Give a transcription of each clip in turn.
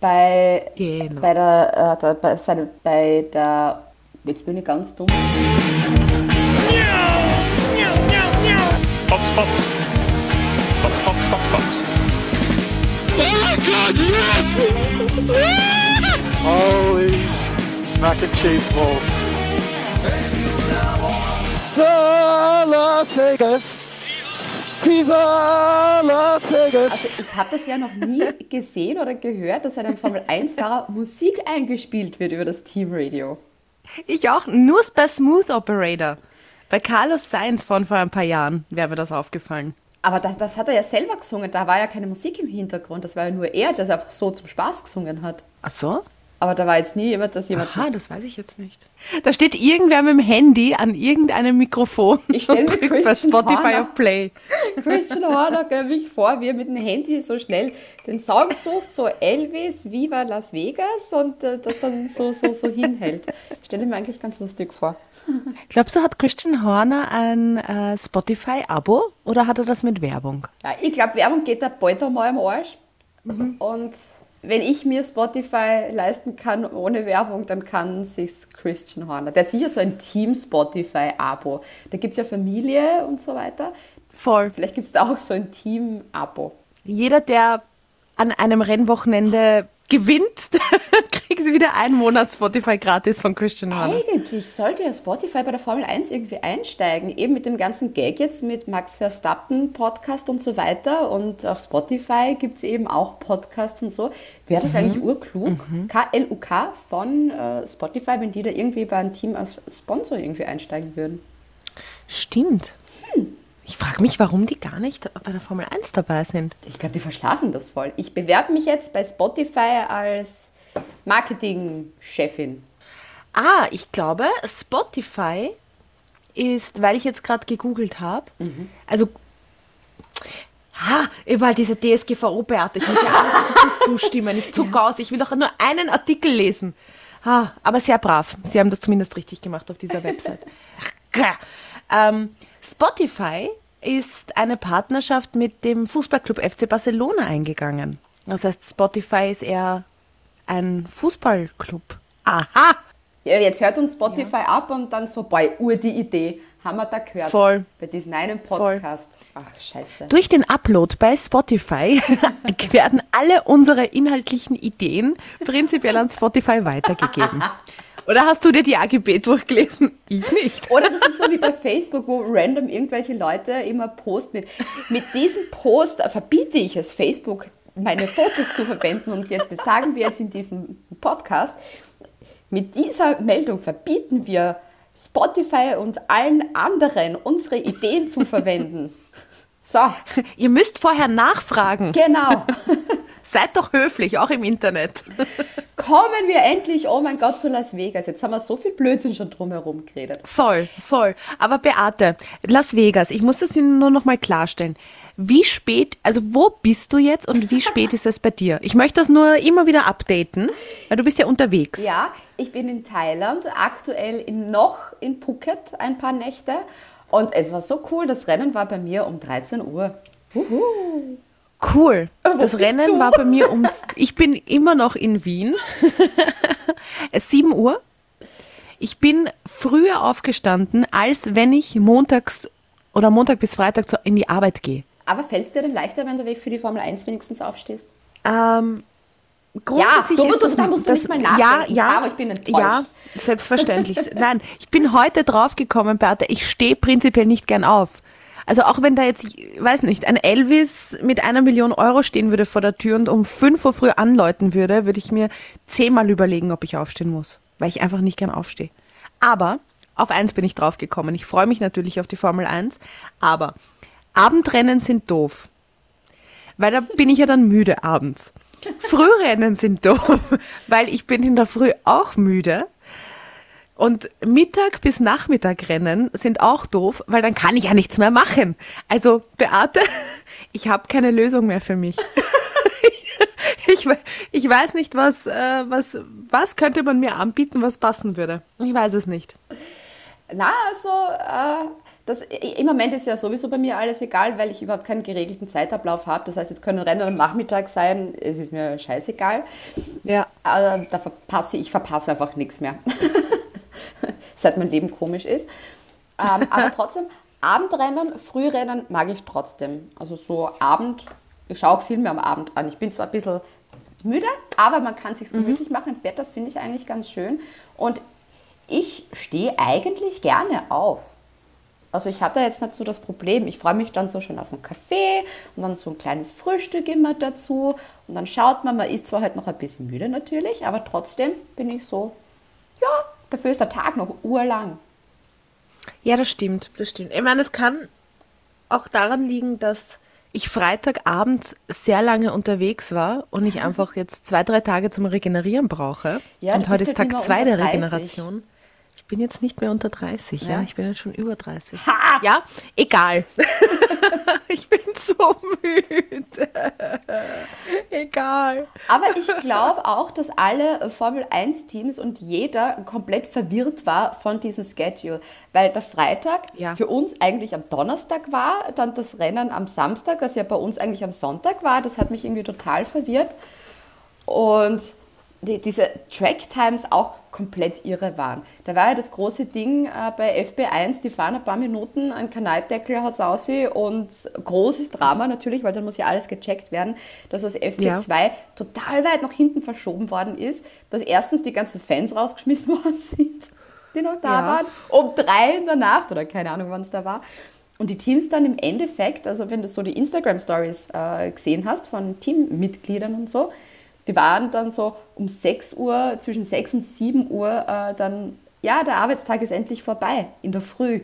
bei, Genau. bei der, äh, der, bei, seine, bei der, jetzt bin ich ganz dumm. Fox, Fox. Fox, Fox, Fox, Fox. Holy mac and cheese balls. Viva Las Vegas! Viva Las Vegas! Also ich habe das ja noch nie gesehen oder gehört, dass einem Formel-1-Fahrer Musik eingespielt wird über das Teamradio. Ich auch, nur bei Smooth Operator. Bei Carlos Sainz von vor ein paar Jahren wäre mir das aufgefallen. Aber das, das hat er ja selber gesungen, da war ja keine Musik im Hintergrund, das war ja nur er, der es einfach so zum Spaß gesungen hat. Ach so? Aber da war jetzt nie jemand, dass jemand... Aha, das weiß ich jetzt nicht. Da steht irgendwer mit dem Handy an irgendeinem Mikrofon Ich stell und mir drückt bei Christian Spotify Horner- auf Play. Christian Horner stell mich vor, wie er mit dem Handy so schnell den Song sucht, so Elvis, Viva Las Vegas und äh, das dann so, so, so hinhält. Stelle mir eigentlich ganz lustig vor. Glaubst du, hat Christian Horner ein äh, Spotify-Abo oder hat er das mit Werbung? Ja, ich glaube, Werbung geht da bald einmal am Arsch. Und wenn ich mir Spotify leisten kann ohne Werbung, dann kann sich's Christian Horner. Der hat sicher so ein Team Spotify-Abo. Da gibt es ja Familie und so weiter. Voll. Vielleicht gibt es da auch so ein Team-Abo. Jeder, der an einem Rennwochenende gewinnt, kriegt wieder einen Monat Spotify gratis von Christian Horner. Eigentlich sollte ja Spotify bei der Formel 1 irgendwie einsteigen, eben mit dem ganzen Gag jetzt mit Max Verstappen Podcast und so weiter. Und auf Spotify gibt es eben auch Podcasts und so. Wäre das eigentlich urklug? KLUK von äh, Spotify, wenn die da irgendwie bei einem Team als Sponsor irgendwie einsteigen würden. Stimmt. Ich frage mich, warum die gar nicht bei der Formel 1 dabei sind. Ich glaube, die verschlafen das voll. Ich bewerbe mich jetzt bei Spotify als Marketingchefin. Ah, ich glaube, Spotify ist, weil ich jetzt gerade gegoogelt habe, also Ha, überall diese DSGVO-Beate. Ich muss ja alles zustimmen. Ich zucke aus. Ich will doch nur einen Artikel lesen. Ha, aber sehr brav. Sie haben das zumindest richtig gemacht auf dieser Website. ähm, Spotify ist eine Partnerschaft mit dem Fußballclub FC Barcelona eingegangen. Das heißt, Spotify ist eher ein Fußballclub. Aha! Ja, jetzt hört uns Spotify ab und dann so, boah, ur die Idee. Haben wir da gehört. Voll. Bei diesem einen Podcast. Ach, scheiße. Durch den Upload bei Spotify werden alle unsere inhaltlichen Ideen prinzipiell an Spotify weitergegeben. Oder hast du dir die AGB durchgelesen? Ich nicht. Oder das ist so wie bei Facebook, wo random irgendwelche Leute immer posten mit, mit diesem Post verbiete ich es Facebook, meine Fotos zu verwenden und jetzt, das sagen wir jetzt in diesem Podcast. Mit dieser Meldung verbieten wir Spotify und allen anderen unsere Ideen zu verwenden. So, Ihr müsst vorher nachfragen. genau. Seid doch höflich, auch im Internet. Kommen wir endlich, oh mein Gott, zu Las Vegas. Jetzt haben wir so viel Blödsinn schon drumherum geredet. Voll, voll. Aber Beate, Las Vegas, ich muss das nur noch mal klarstellen. Wie spät, also wo bist du jetzt und wie spät ist es bei dir? Ich möchte das nur immer wieder updaten, weil du bist ja unterwegs. Ja, ich bin in Thailand, aktuell in, noch in Phuket ein paar Nächte. Und es war so cool, das Rennen war bei mir um 13 Uhr. Cool. Äh, Wo Das Rennen du? war bei mir ums. Ich bin immer noch in Wien. es ist 7 Uhr. Ich bin früher aufgestanden, als wenn ich montags oder Montag bis Freitag in die Arbeit gehe. Aber fällt es dir denn leichter, wenn du weg für die Formel 1 wenigstens aufstehst? Ähm, grundsätzlich Ja, du- ist das, da musst du das, nicht mal ja, nachdenken, ja, aber ich bin enttäuscht. Ja, selbstverständlich. Nein, ich bin heute draufgekommen, Beate, ich stehe prinzipiell nicht gern auf. Also auch wenn da jetzt, ich weiß nicht, ein Elvis mit einer Million Euro stehen würde vor der Tür und um 5 Uhr früh anläuten würde, würde ich mir zehnmal überlegen, ob ich aufstehen muss, weil ich einfach nicht gern aufstehe. Aber auf eins bin ich draufgekommen. Ich freue mich natürlich auf die Formel 1, aber Abendrennen sind doof. Weil da bin ich ja dann müde abends. Frührennen sind doof, weil ich bin in der Früh auch müde. Und Mittag bis Nachmittag Rennen sind auch doof, weil dann kann ich ja nichts mehr machen. Also Beate, ich habe keine Lösung mehr für mich. Ich, ich weiß nicht, was, äh, was, was könnte man mir anbieten, was passen würde. Ich weiß es nicht. Na, also, äh, Das, Im Moment ist ja sowieso bei mir alles egal, weil ich überhaupt keinen geregelten Zeitablauf habe. Das heißt, jetzt können Rennen am Nachmittag sein, es ist mir scheißegal. Ja. Aber da verpasse ich verpasse einfach nichts mehr. Seit mein Leben komisch ist. Ähm, aber trotzdem, Abendrennen, Frührennen mag ich trotzdem. Also so Abend, ich schaue auch Filme am Abend an. Ich bin zwar ein bisschen müde, aber man kann sich gemütlich machen im Bett, das finde ich eigentlich ganz schön. Und ich stehe eigentlich gerne auf. Also ich habe da jetzt nicht so das Problem. Ich freue mich dann so schon auf einen Kaffee und dann so ein kleines Frühstück immer dazu. Und dann schaut man, man ist zwar halt noch ein bisschen müde natürlich, aber trotzdem bin ich so, ja, dafür ist der Tag noch urlang. Ja, das stimmt, das stimmt. Ich meine, es kann auch daran liegen, dass ich Freitagabend sehr lange unterwegs war und ich einfach jetzt zwei, drei Tage zum Regenerieren brauche. Ja, und heute ist halt Tag zwei der unter 30. Regeneration. Ich bin jetzt nicht mehr unter 30, ja. Ja. Ich bin jetzt schon über 30. Ja, egal. ich bin so müde. egal. Aber ich glaube auch, dass alle Formel 1 Teams und jeder komplett verwirrt war von diesem Schedule, weil der Freitag Ja. für uns eigentlich am Donnerstag war, dann das Rennen am Samstag, was ja bei uns eigentlich am Sonntag war. Das hat mich irgendwie total verwirrt. Und die, diese Track Times auch komplett irre waren. Da war ja das große Ding äh, bei FB1, die fahren ein paar Minuten, ein Kanaldeckel hat es aussehen und großes Drama natürlich, weil dann muss ja alles gecheckt werden, dass das FB2 total weit nach hinten verschoben worden ist, dass erstens die ganzen Fans rausgeschmissen worden sind, die noch da Ja. waren, um drei in der Nacht oder keine Ahnung, wann es da war. Und die Teams dann im Endeffekt, also wenn du so die Instagram-Stories äh, gesehen hast von Teammitgliedern und so, die waren dann so um 6 Uhr, zwischen 6 und 7 Uhr äh, dann, ja, der Arbeitstag ist endlich vorbei, in der Früh.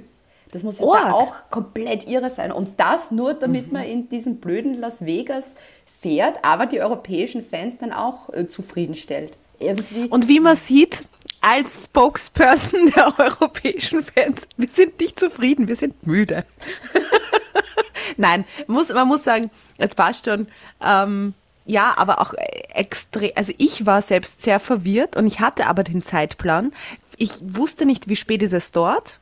Das muss ja da auch komplett irre sein. Und das nur, damit man in diesen blöden Las Vegas fährt, aber die europäischen Fans dann auch äh, zufriedenstellt. Irgendwie. Und wie man sieht, als Spokesperson der europäischen Fans, wir sind nicht zufrieden, wir sind müde. Nein, muss, man muss sagen, es passt schon. Ähm, ja, aber auch extrem, also ich war selbst sehr verwirrt und ich hatte aber den Zeitplan. Ich wusste nicht, wie spät ist es dort.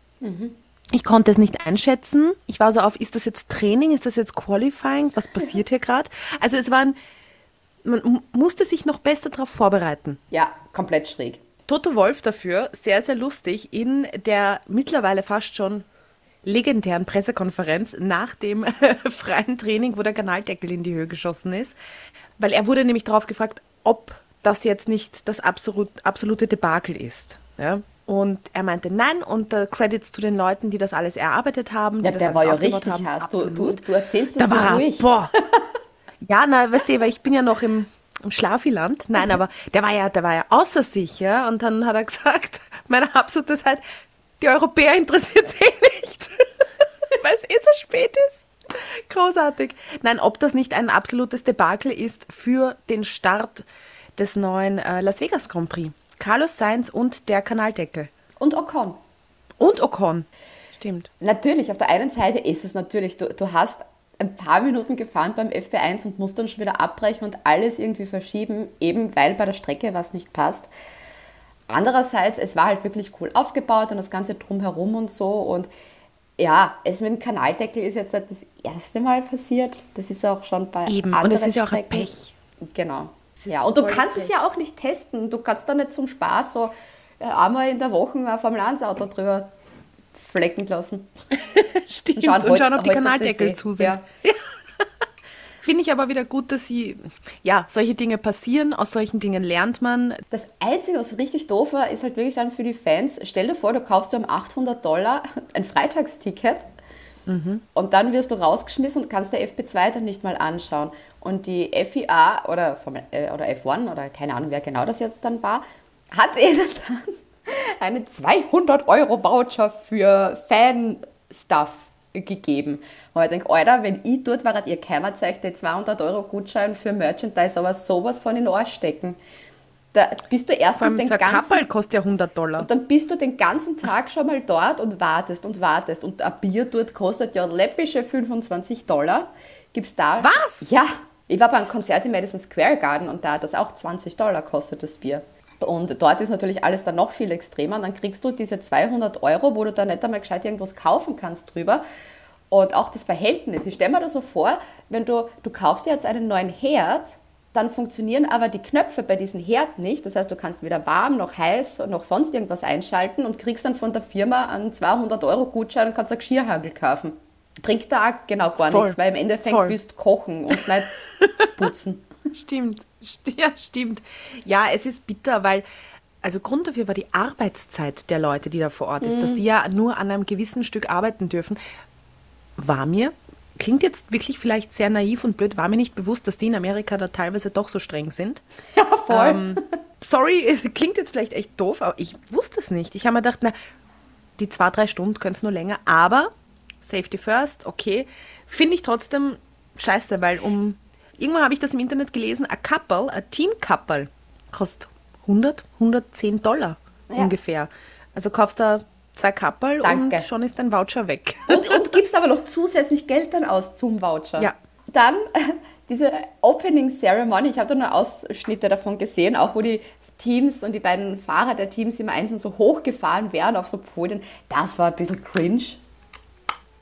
Ich konnte es nicht einschätzen. Ich war so auf, ist das jetzt Training, ist das jetzt Qualifying, was passiert hier gerade? Also es waren, man mu- musste sich noch besser darauf vorbereiten. ja, komplett schräg. Toto Wolf dafür, sehr, sehr lustig, in der mittlerweile fast schon legendären Pressekonferenz nach dem freien Training, wo der Kanaldeckel in die Höhe geschossen ist. Weil er wurde nämlich darauf gefragt, ob das jetzt nicht das absolut, absolute Debakel ist. Ja? Und er meinte nein und äh, Credits zu den Leuten, die das alles erarbeitet haben. Die Ja, das der war ja richtig haben. Hass. Du, du, du erzählst Da das so war ruhig. boah. Ja, na, weißt du, weil ich bin ja noch im, im Schlafiland. Nein, aber der war ja, der war ja außer sich, ja. Und dann hat er gesagt, meine absolute Zeit, die Europäer interessiert es eh nicht. weil es eh so spät ist. Großartig. Nein, ob das nicht ein absolutes Debakel ist für den Start des neuen äh, Las Vegas Grand Prix. Carlos Sainz und der Kanaldeckel. Und Ocon. Und Ocon. Stimmt. Natürlich, auf der einen Seite ist es natürlich, du, du hast ein paar Minuten gefahren beim FP1 und musst dann schon wieder abbrechen und alles irgendwie verschieben, eben weil bei der Strecke was nicht passt. Andererseits, es war halt wirklich cool aufgebaut und das Ganze drumherum und so und ja, es mit dem Kanaldeckel ist jetzt nicht das erste Mal passiert. Das ist auch schon bei Eben. Und anderen es ist ja auch ein. Pech. Genau. Ja, und du kannst das es ja auch nicht testen. Du kannst da nicht zum Spaß so äh, einmal in der Woche ein Formel 1 Auto drüber flecken lassen. Stimmt. schauen, Und heute- schauen, ob die heute Kanaldeckel zu sind. Ja. Finde ich aber wieder gut, dass sie, ja, solche Dinge passieren, aus solchen Dingen lernt man. Das Einzige, was richtig doof war, ist halt wirklich dann für die Fans, stell dir vor, du kaufst dir um 800 Dollar ein Freitagsticket und dann wirst du rausgeschmissen und kannst der FP2 dann nicht mal anschauen. Und die FIA oder, Formel- äh, oder F1 oder keine Ahnung, wer genau das jetzt dann war, hat ihnen dann einen 200-Euro-Voucher für Fan-Stuff gegeben. Und ich denke, Alter, wenn ich dort war, ihr keiner zeigt den 200-Euro-Gutschein für Merchandise, aber sowas von in den Arsch stecken. Da bist du erstens den so ganzen kostet ja 100 Dollar. und dann bist du den ganzen Tag schon mal dort und wartest und wartest. Und ein Bier dort kostet ja läppische 25 Dollar. Gibt's da? Was? Ja. Ich war bei einem Konzert im Madison Square Garden und da hat das auch 20 Dollar kostet das Bier. Und dort ist natürlich alles dann noch viel extremer. Und dann kriegst du diese 200 Euro, wo du dann nicht einmal gescheit irgendwas kaufen kannst drüber. Und auch das Verhältnis. Ich stelle mir das so vor, wenn du, du kaufst dir jetzt einen neuen Herd, dann funktionieren aber die Knöpfe bei diesem Herd nicht. Das heißt, du kannst weder warm noch heiß noch sonst irgendwas einschalten und kriegst dann von der Firma einen 200 Euro Gutschein und kannst einen Geschirrhagel kaufen. Bringt da auch genau gar Voll. nichts, weil im Endeffekt Voll. willst du kochen und nicht putzen. Stimmt, St- ja, stimmt. Ja, es ist bitter, weil, also Grund dafür war die Arbeitszeit der Leute, die da vor Ort ist, dass die ja nur an einem gewissen Stück arbeiten dürfen. War mir, klingt jetzt wirklich vielleicht sehr naiv und blöd, war mir nicht bewusst, dass die in Amerika da teilweise doch so streng sind. Ja, voll. Ähm, sorry, klingt jetzt vielleicht echt doof, aber ich wusste es nicht. Ich habe mir gedacht, na, die zwei, drei Stunden können es nur länger, aber Safety first, okay. Finde ich trotzdem scheiße, weil um, irgendwann habe ich das im Internet gelesen, a couple, a team couple, kostet 100, 110 Dollar Ja. ungefähr. Also kaufst da zwei Couple Danke. und schon ist dein Voucher weg. Und, und gibst aber noch zusätzlich Geld dann aus zum Voucher. Ja. Dann diese Opening Ceremony, ich habe da nur Ausschnitte davon gesehen, auch wo die Teams und die beiden Fahrer der Teams immer einzeln so hochgefahren werden auf so Podien. Das war ein bisschen cringe.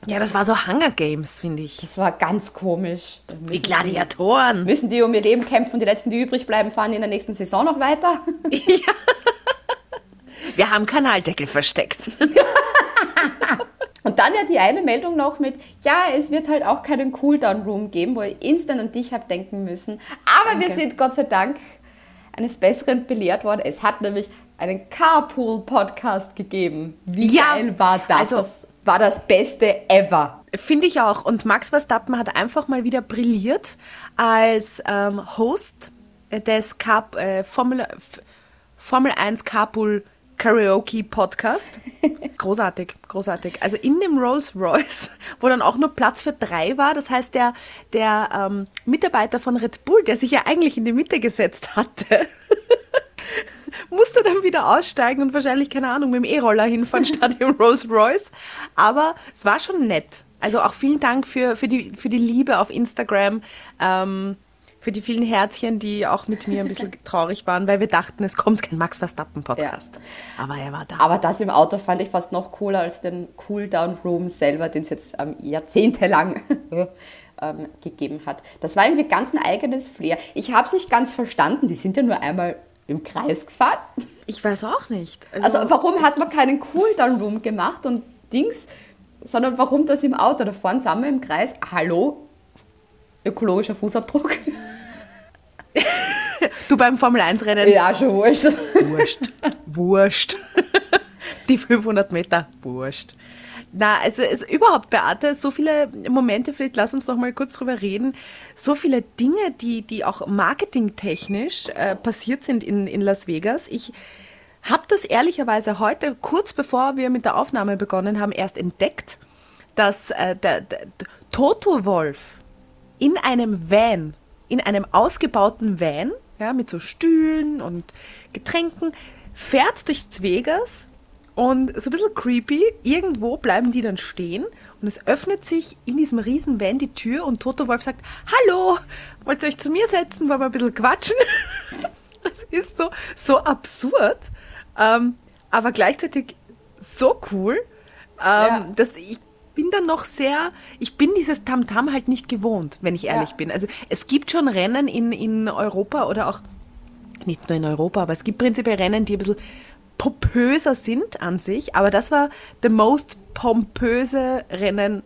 Ja, das war so Hunger Games, finde ich. Das war ganz komisch. Die Gladiatoren. Müssen die um ihr Leben kämpfen, die letzten, die übrig bleiben, fahren in der nächsten Saison noch weiter? Wir haben Kanaldeckel versteckt. Und dann ja die eine Meldung noch mit, ja, es wird halt auch keinen Cooldown-Room geben, wo ich instant an dich habe denken müssen. Aber wir sind Gott sei Dank eines Besseren belehrt worden. Es hat nämlich einen Carpool-Podcast gegeben. Wie Ja, geil war das? also- das war das Beste ever. Finde ich auch. Und Max Verstappen hat einfach mal wieder brilliert als ähm, Host des Cup, äh, Formel, F- Formel 1 Carpool Karaoke Podcast. Großartig, großartig. Also in dem Rolls Royce, wo dann auch nur Platz für drei war. Das heißt, der, der ähm, Mitarbeiter von Red Bull, der sich ja eigentlich in die Mitte gesetzt hatte, musste dann wieder aussteigen und wahrscheinlich, keine Ahnung, mit dem E-Roller hinfahren statt im Rolls Royce. Aber es war schon nett. Also auch vielen Dank für, für, die, für die Liebe auf Instagram, ähm, für die vielen Herzchen, die auch mit mir ein bisschen traurig waren, weil wir dachten, es kommt kein Max Verstappen Podcast. Aber er war da. Aber das im Auto fand ich fast noch cooler als den Cooldown-Room selber, den es jetzt ähm, jahrzehntelang ähm, gegeben hat. Das war irgendwie ganz ein eigenes Flair. Ich habe es nicht ganz verstanden. Die sind ja nur einmal im Kreis gefahren. Ich weiß auch nicht. Also warum hat man keinen Cooldown-Room gemacht und Dings, sondern warum das im Auto? Da vorne sind wir im Kreis. Hallo? Ökologischer Fußabdruck? du beim Formel 1 Rennen. ja, schon wurscht. Wurscht. Wurscht. Die 500 Meter. Wurscht. Na, also es, überhaupt, Beate, so viele Momente, vielleicht lass uns noch mal kurz drüber reden, so viele Dinge, die, die auch marketingtechnisch äh, passiert sind in, in Las Vegas. Ich habe das ehrlicherweise heute, kurz bevor wir mit der Aufnahme begonnen haben, erst entdeckt, dass äh, der, der, Toto Wolf in einem Van, in einem ausgebauten Van, ja, mit so Stühlen und Getränken, fährt durch Vegas und so ein bisschen creepy, irgendwo bleiben die dann stehen und es öffnet sich in diesem riesen Van die Tür und Toto Wolf sagt, hallo, wollt ihr euch zu mir setzen, wollen wir ein bisschen quatschen? Das ist so, so absurd, ähm, aber gleichzeitig so cool, ähm, Ja. dass ich bin dann noch sehr, ich bin dieses Tamtam halt nicht gewohnt, wenn ich ehrlich Ja. bin. Also es gibt schon Rennen in, in Europa oder auch nicht nur in Europa, aber es gibt prinzipiell Rennen, die ein bisschen pompöser sind an sich, aber das war the most pompöse Rennen,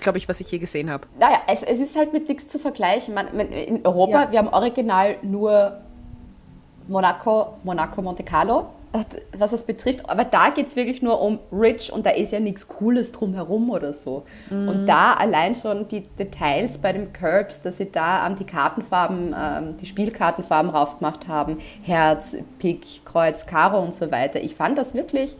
glaube ich, was ich je gesehen habe. Naja, es, es ist halt mit nichts zu vergleichen. Man, man, in Europa, Ja. wir haben original nur Monaco, Monaco, Monte Carlo, was das betrifft. Aber da geht es wirklich nur um Rich und da ist ja nichts Cooles drumherum oder so. Und da allein schon die Details bei den Curbs, dass sie da die Kartenfarben, ähm, die Spielkartenfarben raufgemacht haben, Herz, Pik, Kreuz, Karo und so weiter. Ich fand das wirklich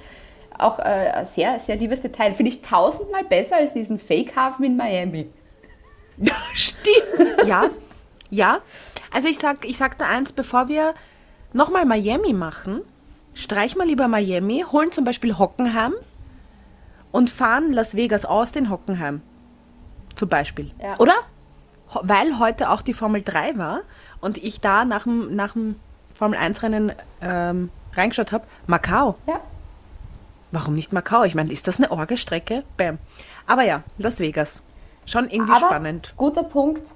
auch äh, ein sehr, sehr liebes Detail. Finde ich tausendmal besser als diesen Fake-Hafen in Miami. Stimmt. ja, ja. Also ich sag, ich sag da eins, bevor wir nochmal Miami machen, streich mal lieber Miami, holen zum Beispiel Hockenheim und fahren Las Vegas aus den Hockenheim. Zum Beispiel. Ja. Oder? Weil heute auch die Formel 3 war und ich da nach dem, nach dem Formel 1 Rennen ähm, reingeschaut habe, Macau. Ja. Warum nicht Macau? Ich meine, ist das eine Orgelstrecke? Bam. Aber ja, Las Vegas. Schon irgendwie Aber spannend. guter Punkt.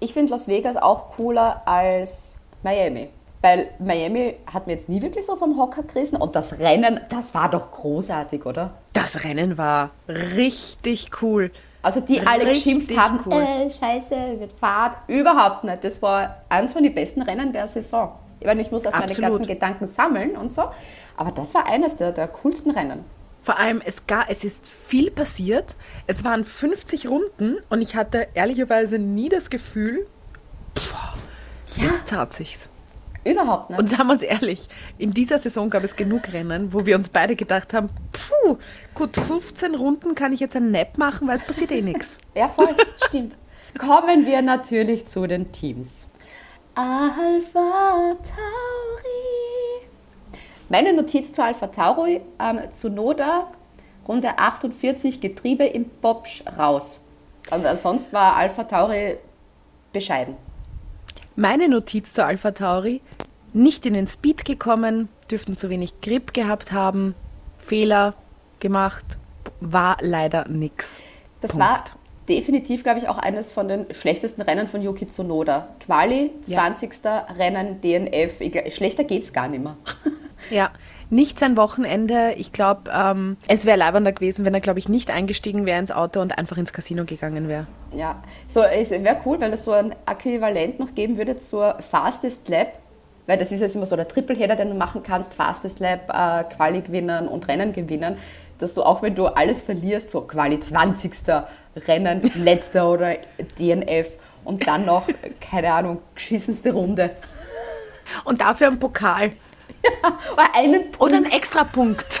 Ich finde Las Vegas auch cooler als Miami. Weil Miami hat mir jetzt nie wirklich so vom Hocker gerissen. Und das Rennen, das war doch großartig, oder? Das Rennen war richtig cool. Also die alle geschimpft haben, cool. äh, scheiße, wird Fahrt. Überhaupt nicht. Das war eins von den besten Rennen der Saison. Ich meine, ich muss erst meine Absolut. ganzen Gedanken sammeln und so. Aber das war eines der, der coolsten Rennen. Vor allem, es, gar, es ist viel passiert. Es waren 50 Runden und ich hatte ehrlicherweise nie das Gefühl, pff, jetzt zahlt sich's. Überhaupt nicht. Und sagen wir uns ehrlich, in dieser Saison gab es genug Rennen, wo wir uns beide gedacht haben, puh, gut, 15 Runden kann ich jetzt ein Nap machen, weil es passiert eh nichts. Ja, voll, stimmt. Kommen wir natürlich zu den Teams. Alpha Tauri. Meine Notiz zu Alpha Tauri, ähm, zu Noda, Runde 48, Getriebe im Bobsch raus. Und sonst war Alpha Tauri bescheiden. Meine Notiz zu Alpha Tauri, nicht in den Speed gekommen, dürften zu wenig Grip gehabt haben, Fehler gemacht, war leider nix. Das Punkt. war definitiv, glaube ich, auch eines von den schlechtesten Rennen von Yuki Tsunoda. Quali, Ja. 20. Rennen, DNF. Schlechter geht's gar nicht mehr. Ja, nicht sein Wochenende. Ich glaube, ähm, es wäre leibender gewesen, wenn er, glaube ich, nicht eingestiegen wäre ins Auto und einfach ins Casino gegangen wäre. Ja, so, es wäre cool, wenn es so ein Äquivalent noch geben würde zur Fastest Lap, weil das ist jetzt immer so der Tripleheader, den du machen kannst, Fastest Lap, äh, Quali gewinnen und Rennen gewinnen, dass du auch wenn du alles verlierst, so Quali 20. Rennen, letzter oder DNF und dann noch, keine Ahnung, geschissenste Runde. Und dafür ein Pokal. Oder einen Oder Punkt, ein Extrapunkt.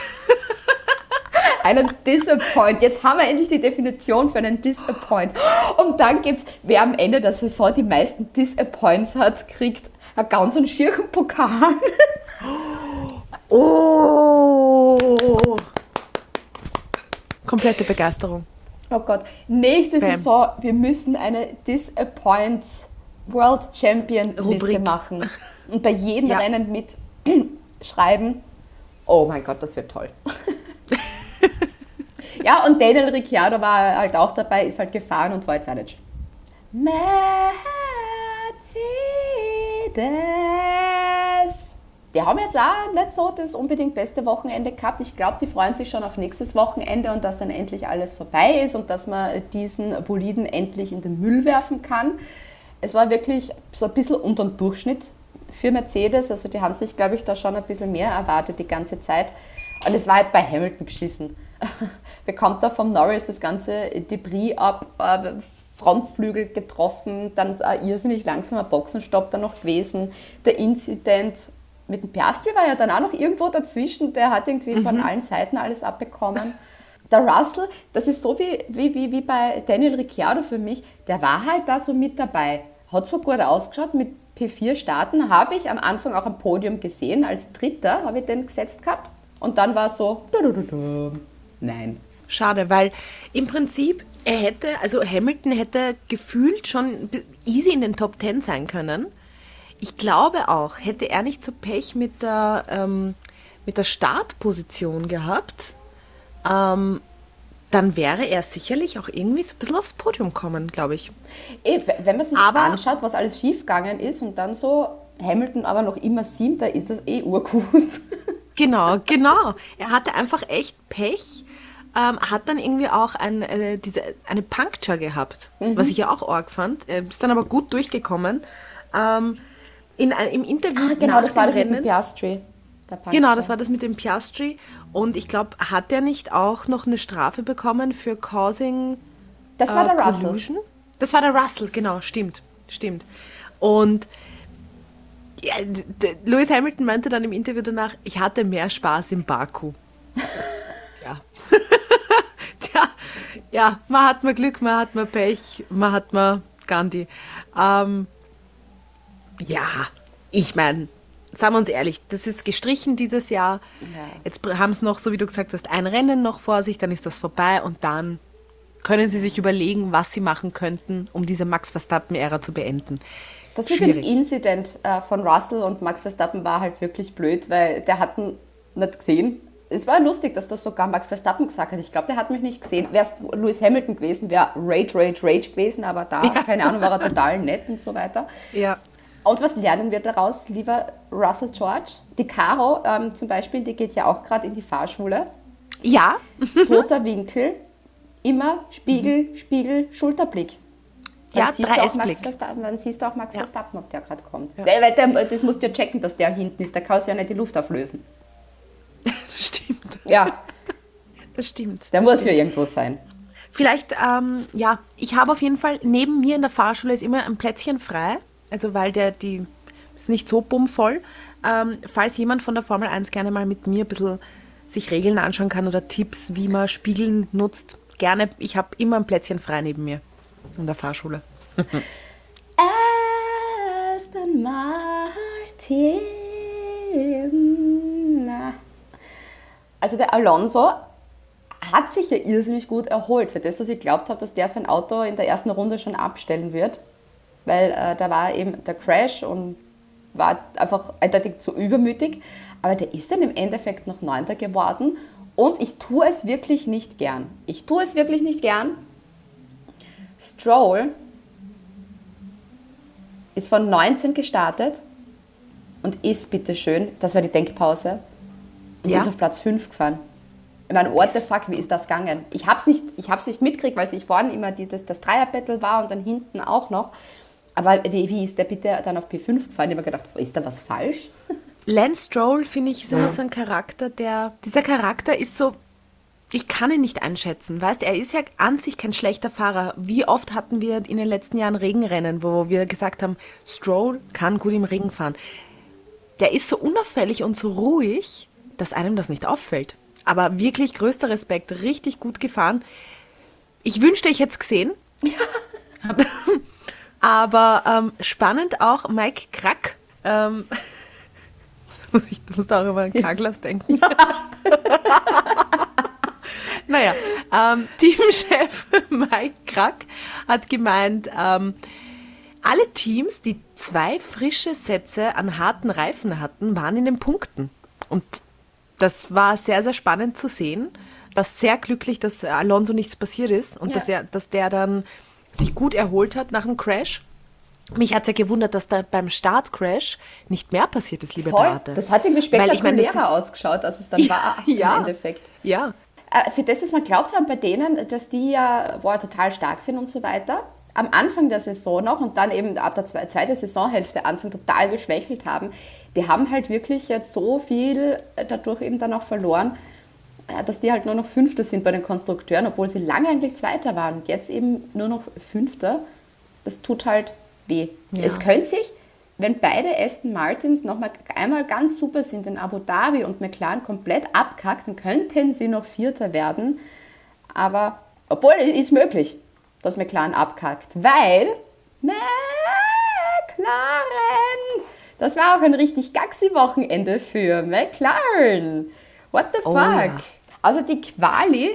einen Disappoint. Jetzt haben wir endlich die Definition für einen Disappoint. Und dann gibt's, wer am Ende der Saison die meisten Disappoints hat, kriegt einen ganz einen schirchen Pokal. Oh! Komplette Begeisterung. Oh Gott, nächste Bam. Saison, wir müssen eine Disappoint World Champion Liste Rubrik. machen. Und bei jedem Ja. Rennen mit schreiben, oh mein Gott, das wird toll. ja, und Daniel Ricciardo war halt auch dabei, ist halt gefahren und war jetzt auch nicht. Mercedes. Die haben jetzt auch nicht so das unbedingt beste Wochenende gehabt. Ich glaube, die freuen sich schon auf nächstes Wochenende und dass dann endlich alles vorbei ist und dass man diesen Boliden endlich in den Müll werfen kann. Es war wirklich so ein bisschen unter dem Durchschnitt für Mercedes. Also die haben sich, glaube ich, da schon ein bisschen mehr erwartet die ganze Zeit. Und es war halt bei Hamilton geschissen. Bekommt da vom Norris das ganze Debris ab, äh, Frontflügel getroffen, dann ein irrsinnig langsamer Boxenstopp dann noch gewesen. Der Incident mit dem Piastri war ja dann auch noch irgendwo dazwischen, der hat irgendwie von allen Seiten alles abbekommen. Der Russell, das ist so wie, wie, wie, wie bei Daniel Ricciardo für mich, der war halt da so mit dabei. Hat zwar gut ausgeschaut, mit P4 starten, habe ich am Anfang auch am Podium gesehen, als Dritter habe ich den gesetzt gehabt. Und dann war so, du, du. nein. Schade, weil im Prinzip er hätte, also Hamilton hätte gefühlt schon easy in den Top 10 sein können. Ich glaube auch, hätte er nicht so Pech mit der, ähm, mit der Startposition gehabt, ähm, dann wäre er sicherlich auch irgendwie so ein bisschen aufs Podium kommen, glaube ich. Eh, wenn man sich Aber- anschaut, was alles schiefgegangen ist und dann so Hamilton aber noch immer siebter, ist das eh urgut. Genau, genau. Er hatte einfach echt Pech. Ähm, hat dann irgendwie auch ein, äh, diese, eine Puncture gehabt, was ich ja auch arg fand. Er ist dann aber gut durchgekommen. Ähm, in, ein- Im Interview genau, nach das war das mit Rennen, dem Piastri. Der. Genau, das war das mit dem Piastri. Und ich glaube, hat er nicht auch noch eine Strafe bekommen für Causing Das war äh, der Russell. Collusion? Das war der Russell, genau, stimmt, stimmt. Und ja, Lewis Hamilton meinte dann im Interview danach, ich hatte mehr Spaß im Baku. ja. Tja, ja, man hat mal Glück, man hat mal Pech, man hat mal Gandhi. Ähm, ja, ich meine, sagen wir uns ehrlich, das ist gestrichen dieses Jahr. Jetzt haben es noch, so wie du gesagt hast, ein Rennen noch vor sich, dann ist das vorbei und dann können sie sich überlegen, was sie machen könnten, um diese Max Verstappen-Ära zu beenden. Das mit schwierig. dem Incident äh, von Russell und Max Verstappen war halt wirklich blöd, weil der hat ihn nicht gesehen. Es war lustig, dass das sogar Max Verstappen gesagt hat. Ich glaube, der hat mich nicht gesehen. Wäre es Lewis Hamilton gewesen, wäre Rage, Rage, Rage gewesen, aber da, keine Ahnung, war er total nett und so weiter. Ja. Und was lernen wir daraus, lieber Russell George? Die Caro ähm, zum Beispiel, die geht ja auch gerade in die Fahrschule. Ja, Toter Winkel, immer Spiegel, Spiegel, Schulterblick. Dann Ja, siehst du auch Max 3S-Blick. Verstappen, dann siehst du auch Max Ja. Verstappen, ob der gerade kommt. Weil, weil der, das musst du ja checken, dass der hinten ist. Der kann ja nicht die Luft auflösen. das stimmt. Ja, Das stimmt. der das muss stimmt. ja irgendwo sein. Vielleicht, ähm, ja, ich habe auf jeden Fall, neben mir in der Fahrschule ist immer ein Plätzchen frei, also weil der, die ist nicht so bummvoll. Ähm, falls jemand von der Formel 1 gerne mal mit mir ein bisschen sich Regeln anschauen kann oder Tipps, wie man Spiegeln nutzt, gerne. Ich habe immer ein Plätzchen frei neben mir in der Fahrschule. Aston Martin. Also der Alonso hat sich ja irrsinnig gut erholt für das, dass ich glaubt habe, dass der sein Auto in der ersten Runde schon abstellen wird. Weil äh, da war eben der Crash und war einfach eindeutig zu übermütig. Aber der ist dann im Endeffekt noch Neunter geworden. Und ich tue es wirklich nicht gern. Ich tue es wirklich nicht gern. Stroll ist von 19 gestartet und ist, bitteschön, das war die Denkpause, und Ja. ist auf Platz 5 gefahren. Ich meine, what the fuck, wie ist das gegangen? Ich hab's nicht, ich hab's nicht mitgekriegt, weil sich vorne immer die, das, das Dreier-Battle war und dann hinten auch noch. Aber wie, wie ist der bitte dann auf P5 gefahren? Ich habe mir gedacht, ist da was falsch? Lance Stroll, finde ich, ist immer so ein Charakter, der. Dieser Charakter ist so. Ich kann ihn nicht einschätzen. Weißt, er ist ja an sich kein schlechter Fahrer. Wie oft hatten wir in den letzten Jahren Regenrennen, wo wir gesagt haben, Stroll kann gut im Regen fahren. Der ist so unauffällig und so ruhig, dass einem das nicht auffällt. Aber wirklich größter Respekt, richtig gut gefahren. Ich wünschte, ich hätte es gesehen. Aber ähm, spannend auch Mike Krack. Ähm, ich muss da auch immer an Karglas denken. naja, ähm, Teamchef Mike Krack hat gemeint, ähm, alle Teams, die zwei frische Sätze an harten Reifen hatten, waren in den Punkten. Und das war sehr, sehr spannend zu sehen. Das sehr glücklich, dass Alonso nichts passiert ist und Ja. dass, er, dass der dann sich gut erholt hat nach dem Crash. Mich hat es ja gewundert, dass da beim Startcrash nicht mehr passiert ist, liebe Voll. Beate. Das hat irgendwie Weil ich meine, spektakulärer das ist- ausgeschaut, als es dann war Ja. im Endeffekt. Ja, Äh, Für das, dass wir glaubt haben bei denen, dass die ja boah, total stark sind und so weiter, am Anfang der Saison noch und dann eben ab der zwe- zweiten Saisonhälfte Anfang total geschwächelt haben, die haben halt wirklich jetzt so viel äh, dadurch eben dann auch verloren, dass die halt nur noch Fünfter sind bei den Konstrukteuren, obwohl sie lange eigentlich Zweiter waren und jetzt eben nur noch Fünfter. Das tut halt weh. Ja. Es könnte sich, wenn beide Aston Martins noch mal einmal ganz super sind in Abu Dhabi und McLaren komplett abkackt, dann könnten sie noch Vierter werden. Aber, obwohl, es ist möglich, dass McLaren abkackt, weil McLaren, das war auch ein richtig Gaxi-Wochenende für McLaren. What the fuck? Oh ja. Also die Quali,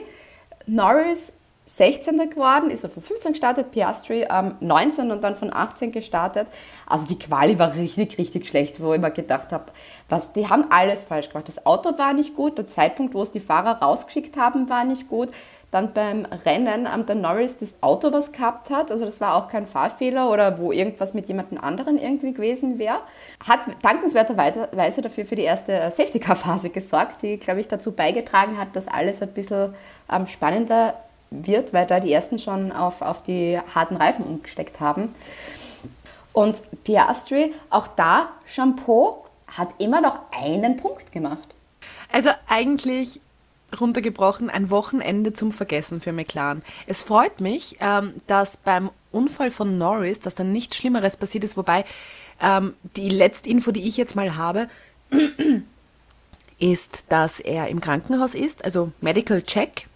Norris 16. geworden, ist er von 15 gestartet, Piastri ähm, 19 und dann von 18 gestartet. Also die Quali war richtig, richtig schlecht, wo ich mir gedacht habe, was, die haben alles falsch gemacht. Das Auto war nicht gut, der Zeitpunkt, wo es die Fahrer rausgeschickt haben, war nicht gut. Dann beim Rennen am der Norris das Auto was gehabt hat, also das war auch kein Fahrfehler oder wo irgendwas mit jemandem anderen irgendwie gewesen wäre. Hat dankenswerterweise dafür für die erste Safety-Car-Phase gesorgt, die, glaube ich, dazu beigetragen hat, dass alles ein bisschen ähm, spannender wird, weil da die ersten schon auf, auf die harten Reifen umgesteckt haben. Und Piastri, auch da, Shampoo, hat immer noch einen Punkt gemacht. Also eigentlich runtergebrochen ein Wochenende zum Vergessen für McLaren. Es freut mich, ähm, dass beim Unfall von Norris, dass dann nichts Schlimmeres passiert ist, wobei ähm, die letzte Info, die ich jetzt mal habe, ist, dass er im Krankenhaus ist, also Medical Check.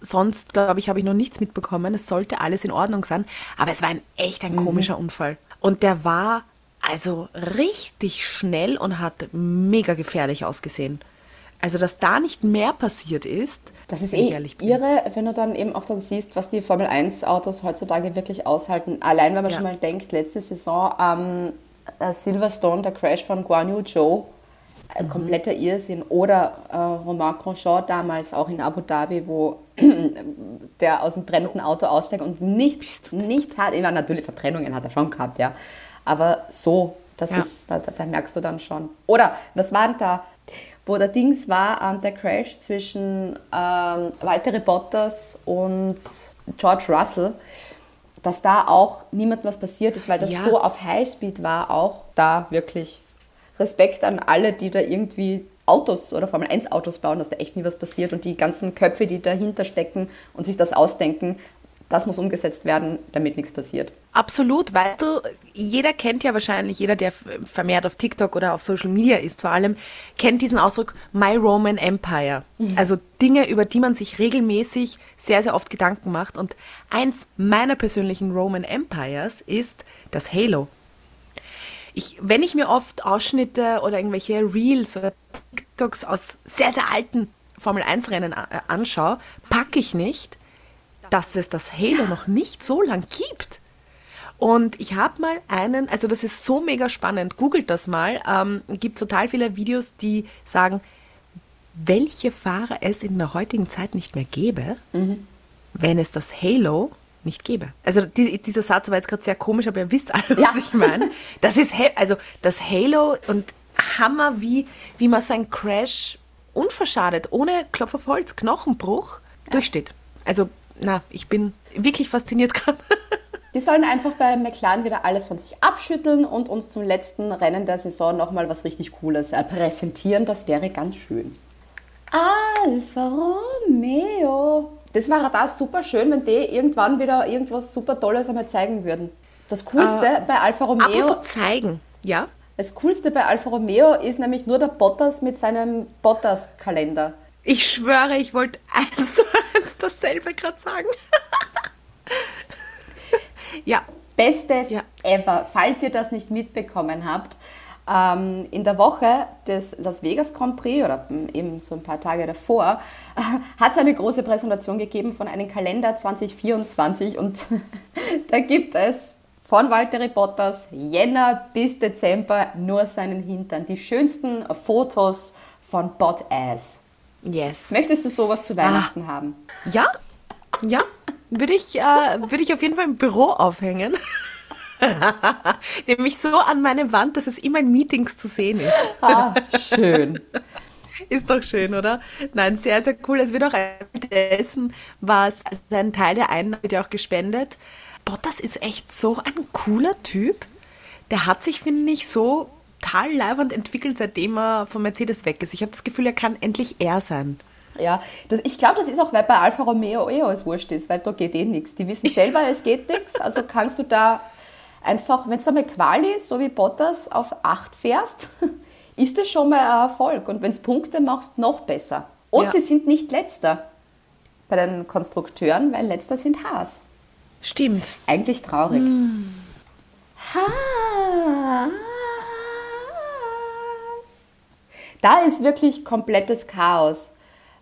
Sonst, glaube ich, habe ich noch nichts mitbekommen. Es sollte alles in Ordnung sein. Aber es war ein echt ein komischer Unfall. Und der war also richtig schnell und hat mega gefährlich ausgesehen. Also, dass da nicht mehr passiert ist, Das ist eh irre, wenn du dann eben auch dann siehst, was die Formel 1 Autos heutzutage wirklich aushalten. Allein wenn man Ja. schon mal denkt, letzte Saison am äh, Silverstone, der Crash von Guan Yu Zhou, ein kompletter Irrsinn. Oder äh, Romain Grosjean damals auch in Abu Dhabi, wo der aus dem brennenden Auto aussteigt und nichts, nichts hat. Meine, natürlich Verbrennungen hat er schon gehabt, ja. Aber so, das Ja. ist, da, da, da merkst du dann schon. Oder, was war denn da? Wo der Dings war, ähm, der Crash zwischen ähm, Valtteri Bottas und George Russell, dass da auch niemandem was passiert ist, weil das Ja. so auf Highspeed war, auch da wirklich Respekt an alle, die da irgendwie Autos oder Formel 1 Autos bauen, dass da echt nie was passiert und die ganzen Köpfe, die dahinter stecken und sich das ausdenken, das muss umgesetzt werden, damit nichts passiert. Absolut, weißt du, jeder kennt ja wahrscheinlich, jeder, der vermehrt auf TikTok oder auf Social Media ist vor allem, kennt diesen Ausdruck My Roman Empire. Also Dinge, über die man sich regelmäßig sehr, sehr oft Gedanken macht. Und eins meiner persönlichen Roman Empires ist das Halo. Ich, wenn ich mir oft Ausschnitte oder irgendwelche Reels oder TikToks aus sehr, sehr alten Formel-1-Rennen äh, anschaue, packe ich nicht, dass es das Halo noch nicht so lang gibt. Und ich habe mal einen, also das ist so mega spannend, googelt das mal, ähm, gibt total viele Videos, die sagen, welche Fahrer es in der heutigen Zeit nicht mehr gäbe, wenn es das Halo nicht gäbe. Also die, dieser Satz war jetzt gerade sehr komisch, aber ihr wisst alle, was Ja. ich meine. Das ist, also das Halo und Hammer, wie, wie man so einen Crash unverschadet, ohne Klopf auf Holz, Knochenbruch durchsteht. Also, na, ich bin wirklich fasziniert gerade. Die sollen einfach bei McLaren wieder alles von sich abschütteln und uns zum letzten Rennen der Saison nochmal was richtig Cooles äh, präsentieren. Das wäre ganz schön. Alfa Romeo. Das wäre da super schön, wenn die irgendwann wieder irgendwas super Tolles einmal zeigen würden. Das Coolste bei Alfa Romeo, Apropos zeigen, ja? das Coolste bei Alfa Romeo ist nämlich nur der Bottas mit seinem Bottas-Kalender. Ich schwöre, ich wollte eins zu eins dasselbe gerade sagen. ja, Bestes Ja. ever. Falls ihr das nicht mitbekommen habt, ähm, in der Woche des Las Vegas Grand Prix oder ähm, eben so ein paar Tage davor, hat es eine große Präsentation gegeben von einem Kalender 2024 und da gibt es von Valtteri Bottas Jänner bis Dezember nur seinen Hintern. Die schönsten Fotos von Bot-Ass. Yes. Möchtest du sowas zu Weihnachten haben? Ja, ja, würde ich, äh, würde ich auf jeden Fall im Büro aufhängen. Nämlich so an meine Wand, dass es immer in Meetings zu sehen ist. Ah, schön. Ist doch schön, oder? Nein, sehr, sehr cool. Es wird auch dessen, was, also ein Teil der Einnahmen wird ja auch gespendet. Bottas ist echt so ein cooler Typ. Der hat sich, finde ich, so total leibend entwickelt, seitdem er von Mercedes weg ist. Ich habe das Gefühl, er kann endlich er sein. Ja, das, ich glaube, das ist auch, weil bei Alfa Romeo eh alles wurscht ist, weil da geht eh nichts. Die wissen selber, es geht nichts, also kannst du da einfach, wenn du einmal Quali, so wie Bottas, auf 8 fährst, ist das schon mal ein Erfolg. Und wenn du Punkte machst, noch besser. Und Ja. sie sind nicht Letzter bei den Konstrukteuren, weil Letzter sind Haas. Stimmt. Eigentlich traurig. Haas. Da ist wirklich komplettes Chaos.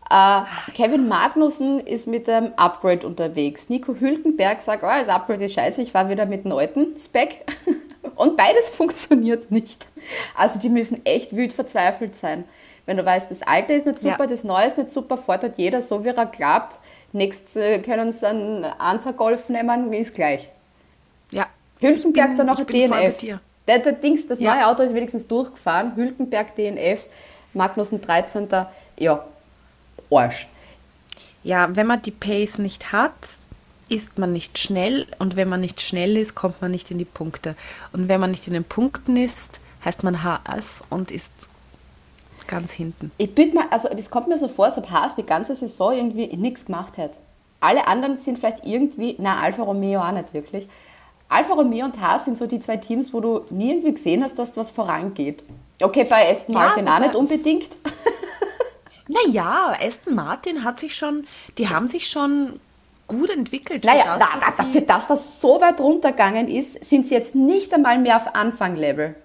Äh, Kevin Magnussen ist mit dem Upgrade unterwegs. Nico Hülkenberg sagt, oh, das Upgrade ist scheiße, ich war wieder mit dem alten Spec. Und beides funktioniert nicht. Also die müssen echt wütend verzweifelt sein. Wenn du weißt, das Alte ist nicht super, Ja. das Neue ist nicht super, halt jeder so, wie er glaubt. Nächstes äh, können sie einen Ansa Golf nehmen, ist gleich. Ja. Hülkenberg bin- dann noch DNF. Der, der Dings, das Ja. neue Auto ist wenigstens durchgefahren. Hülkenberg DNF, Magnussen 13. Ja, Arsch. Ja, wenn man die Pace nicht hat, ist man nicht schnell und wenn man nicht schnell ist, kommt man nicht in die Punkte. Und wenn man nicht in den Punkten ist, heißt man Haas und ist ganz hinten. Ich bitte mal, also es kommt mir so vor, als ob Haas die ganze Saison irgendwie nichts gemacht hat. Alle anderen sind vielleicht irgendwie, na Alfa Romeo auch nicht wirklich. Alfa Romeo und Haas sind so die zwei Teams, wo du nie irgendwie gesehen hast, dass was vorangeht. Okay, bei Aston Ja, Martin auch wobei- nicht unbedingt. Naja, Aston Martin hat sich schon, die haben sich schon gut entwickelt. für Naja, das, da, was da, sie- dafür, dass das so weit runtergegangen ist, sind sie jetzt nicht einmal mehr auf Anfanglevel.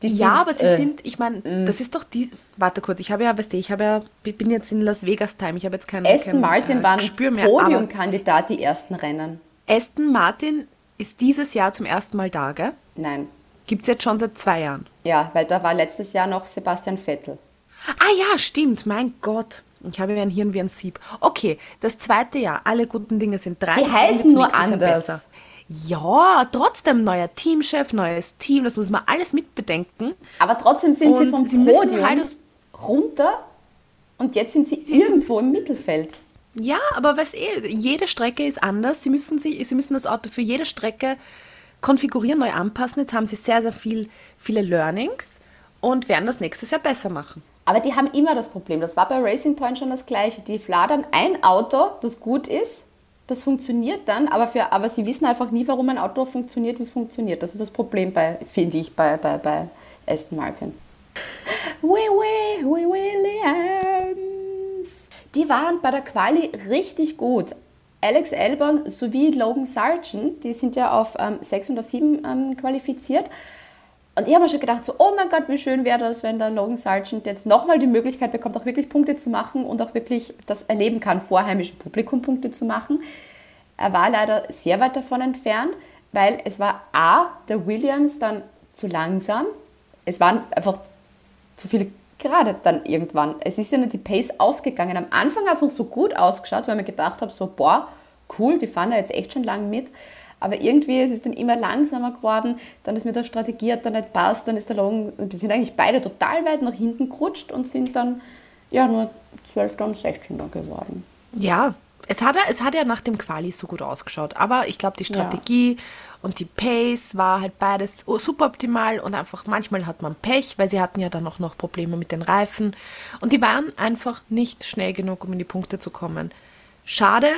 Ja, sind, aber sie äh, sind, ich meine, das ist doch die. Warte kurz, ich habe ja, weißt du, ich habe ja, bin jetzt in Las Vegas Time, ich habe jetzt keinen Aston kein, Martin äh, war ein Gespür mehr. Aber Podiumkandidat die ersten Rennen. Aston Martin ist dieses Jahr zum ersten Mal da, gell? Nein. Gibt es jetzt schon seit zwei Jahren. Ja, weil da war letztes Jahr noch Sebastian Vettel. Ah ja, stimmt, mein Gott. Ich habe ja ein Hirn wie ein Sieb. Okay, das zweite Jahr, alle guten Dinge sind drei. Die heißen nur anders. besser. Ja, trotzdem neuer Teamchef, neues Team, das muss man alles mitbedenken. Aber trotzdem sind sie Und vom sie Podium halt- runter und jetzt sind sie sind- irgendwo im Mittelfeld. Ja, aber was eh, jede Strecke ist anders. Sie müssen, sie, sie müssen das Auto für jede Strecke konfigurieren, neu anpassen. Jetzt haben sie sehr, sehr viel, viele Learnings und werden das nächstes Jahr besser machen. Aber die haben immer das Problem. Das war bei Racing Point schon das Gleiche. Die fladern ein Auto, das gut ist, das funktioniert dann, aber, für, aber sie wissen einfach nie, warum ein Auto funktioniert, wie es funktioniert. Das ist das Problem, bei, finde ich, bei, bei, bei Aston Martin. Wee, wee, wee, Williams. Die waren bei der Quali richtig gut. Alex Albon sowie Logan Sargent, die sind ja auf ähm, 6 und auf 7 ähm, qualifiziert. Und ich habe mir schon gedacht, so, oh mein Gott, wie schön wäre das, wenn der Logan Sargent jetzt nochmal die Möglichkeit bekommt, auch wirklich Punkte zu machen und auch wirklich das erleben kann, vor heimischem Publikum Punkte zu machen. Er war leider sehr weit davon entfernt, weil es war A, der Williams dann zu langsam. Es waren einfach zu viele gerade dann irgendwann. Es ist ja nicht die Pace ausgegangen. Am Anfang hat es noch so gut ausgeschaut, weil man gedacht habe, so, boah, cool, die fahren da jetzt echt schon lang mit. Aber irgendwie ist es dann immer langsamer geworden. Dann ist mit der Strategie hat dann nicht passt. Dann ist der die sind eigentlich beide total weit nach hinten gerutscht und sind dann ja nur 12. und 16. geworden. Ja, es hat, ja- es hat ja nach dem Quali so gut ausgeschaut. Aber ich glaube, die Strategie und die Pace war halt beides super optimal und einfach manchmal hat man Pech, weil sie hatten ja dann auch noch Probleme mit den Reifen. Und die waren einfach nicht schnell genug, um in die Punkte zu kommen. Schade,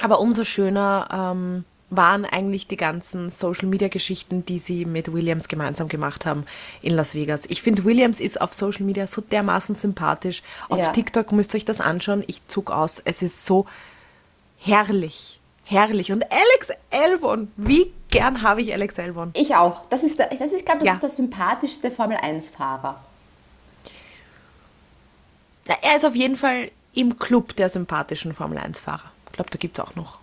aber umso schöner ähm, waren eigentlich die ganzen Social-Media-Geschichten, die sie mit Williams gemeinsam gemacht haben in Las Vegas. Ich finde, Williams ist auf Social Media so dermaßen sympathisch. Auf Ja. TikTok müsst ihr euch das anschauen. Ich zog aus. Es ist so herrlich. Herrlich. Und Alex Albon, wie gern habe ich Alex Albon? Ich auch. Das ist, der, das ist glaube ich, Ja. das ist der sympathischste Formel-1-Fahrer. Na, Er ist auf jeden Fall im Club der sympathischen Formel-1-Fahrer. Ich glaube, da gibt es auch noch.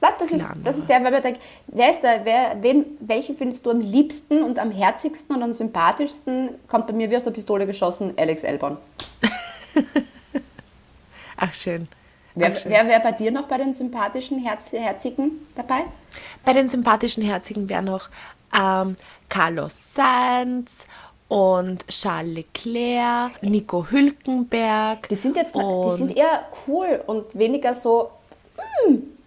Was? Das ist, das ist der, weil man denkt, wer ist der, wer, wen, welchen findest du am liebsten und am herzigsten und am sympathischsten? Kommt bei mir wie aus der Pistole geschossen, Alex Albon. Ach, schön. Wer, wer wäre bei dir noch bei den sympathischen, herz, herzigen dabei? Bei den sympathischen Herzigen wären noch ähm, Carlos Sainz und Charles Leclerc, Nico Hülkenberg. Die sind jetzt die sind eher cool und weniger so hm,